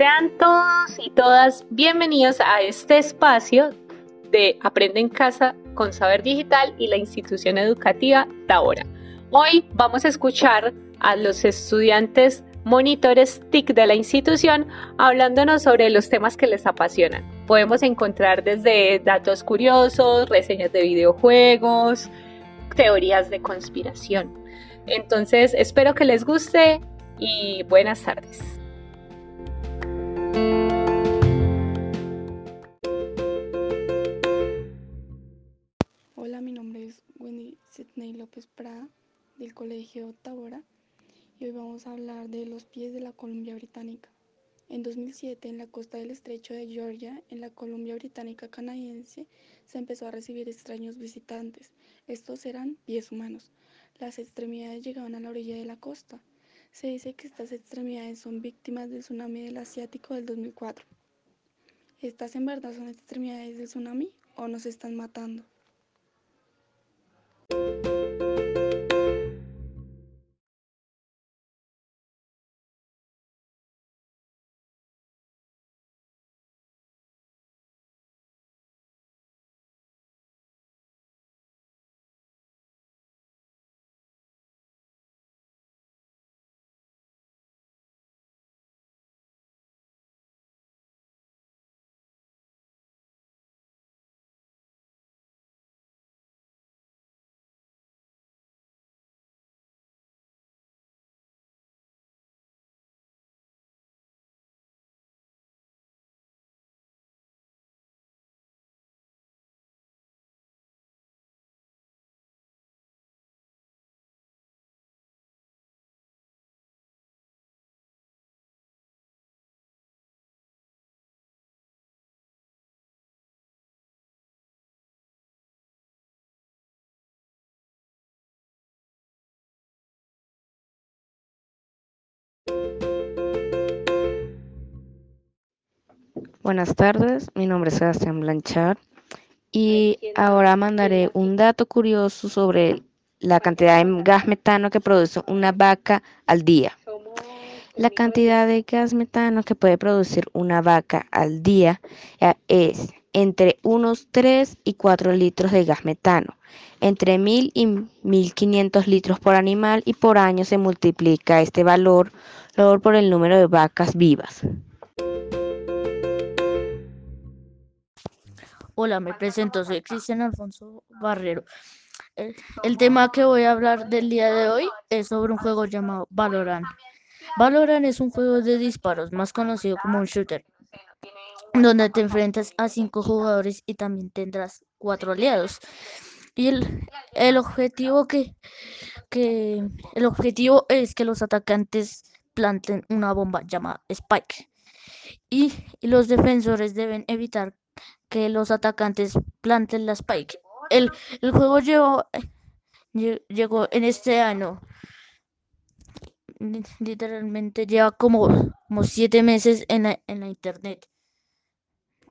Sean todos y todas bienvenidos a este espacio de Aprende en Casa con Saber Digital y la institución educativa Tabora. Hoy vamos a escuchar a los estudiantes monitores TIC de la institución hablándonos sobre los temas que les apasionan. Podemos encontrar desde datos curiosos, reseñas de videojuegos, teorías de conspiración. Entonces, espero que les guste y buenas tardes. Colegio Tabora y hoy vamos a hablar de los pies de la Columbia Británica. En 2007, en la costa del estrecho de Georgia, en la Columbia Británica canadiense, se empezó a recibir extraños visitantes. Estos eran pies humanos. Las extremidades llegaban a la orilla de la costa. Se dice que estas extremidades son víctimas del tsunami del Asiático del 2004. ¿Estas en verdad son extremidades del tsunami o nos están matando? Buenas tardes, mi nombre es Sebastián Blanchard y ahora mandaré un dato curioso sobre la cantidad de gas metano que produce una vaca al día. La cantidad de gas metano que puede producir una vaca al día eh, es entre unos 3 y 4 litros de gas metano, entre 1000 y 1500 litros por animal y por año se multiplica este valor, por el número de vacas vivas. Hola, me presento, soy Cristian Alfonso Barrero. El, tema que voy a hablar del día de hoy es sobre un juego llamado Valorant. Valorant es un juego de disparos, más conocido como un shooter, donde te enfrentas a cinco jugadores y también tendrás cuatro aliados. Y el, objetivo que, que el objetivo es que los atacantes planten una bomba llamada Spike. y los defensores deben evitar que los atacantes planten la spike. El, juego llegó, llegó en este año. Literalmente lleva como, como siete meses en en la internet.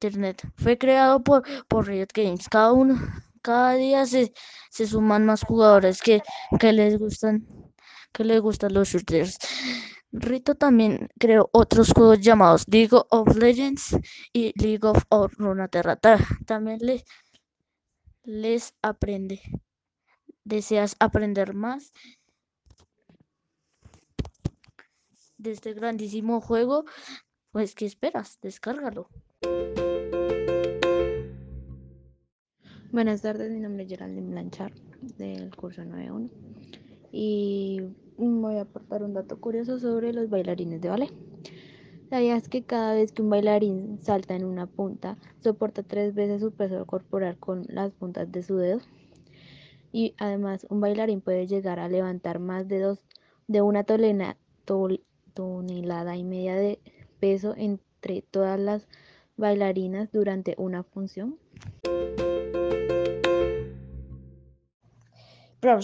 Internet. Fue creado por, por Riot Games. Cada uno, cada día se, se suman más jugadores que, que les gustan, que les gustan los shooters. Rito también creó otros juegos llamados League of Legends y League of Runeterra. También les, les aprende. ¿Deseas aprender más de este grandísimo juego? Pues, ¿qué esperas? Descárgalo. Buenas tardes, mi nombre es Geraldine Blanchard del curso 91 y voy a aportar un dato curioso sobre los bailarines de ballet. ¿Sabías que cada vez que un bailarín salta en una punta, soporta tres veces su peso corporal con las puntas de su dedo? Y además, un bailarín puede llegar a levantar más de, dos, de una tonelada, tonelada y media de peso entre todas las bailarinas durante una función. Brawl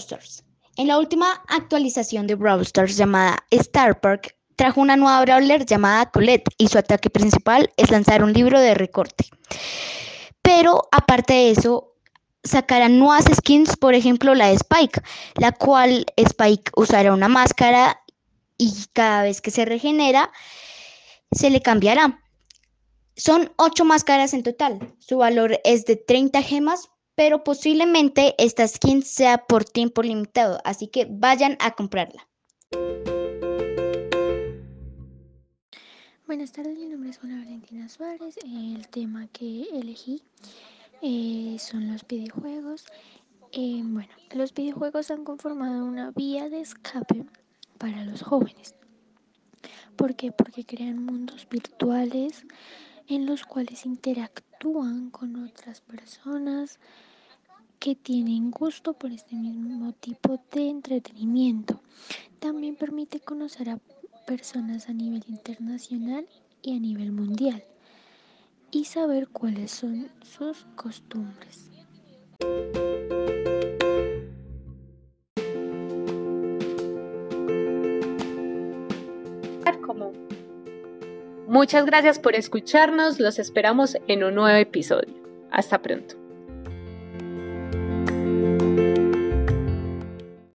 en la última actualización de Brawl llamada Star Park, trajo una nueva Brawler llamada Colette y su ataque principal es lanzar un libro de recorte. Pero aparte de eso, sacarán nuevas skins, por ejemplo la de Spike, la cual Spike usará una máscara y cada vez que se regenera se le cambiará. Son ocho máscaras en total. Su valor es de 30 gemas, pero posiblemente esta skin sea por tiempo limitado, así que vayan a comprarla. Buenas tardes, mi nombre es Juana Valentina Suárez. El tema que elegí eh, son los videojuegos. Eh, bueno, los videojuegos han conformado una vía de escape para los jóvenes. ¿Por qué? Porque crean mundos virtuales en los cuales interactúan con otras personas que tienen gusto por este mismo tipo de entretenimiento. También permite conocer a personas a nivel internacional y a nivel mundial y saber cuáles son sus costumbres. Muchas gracias por escucharnos, los esperamos en un nuevo episodio. Hasta pronto.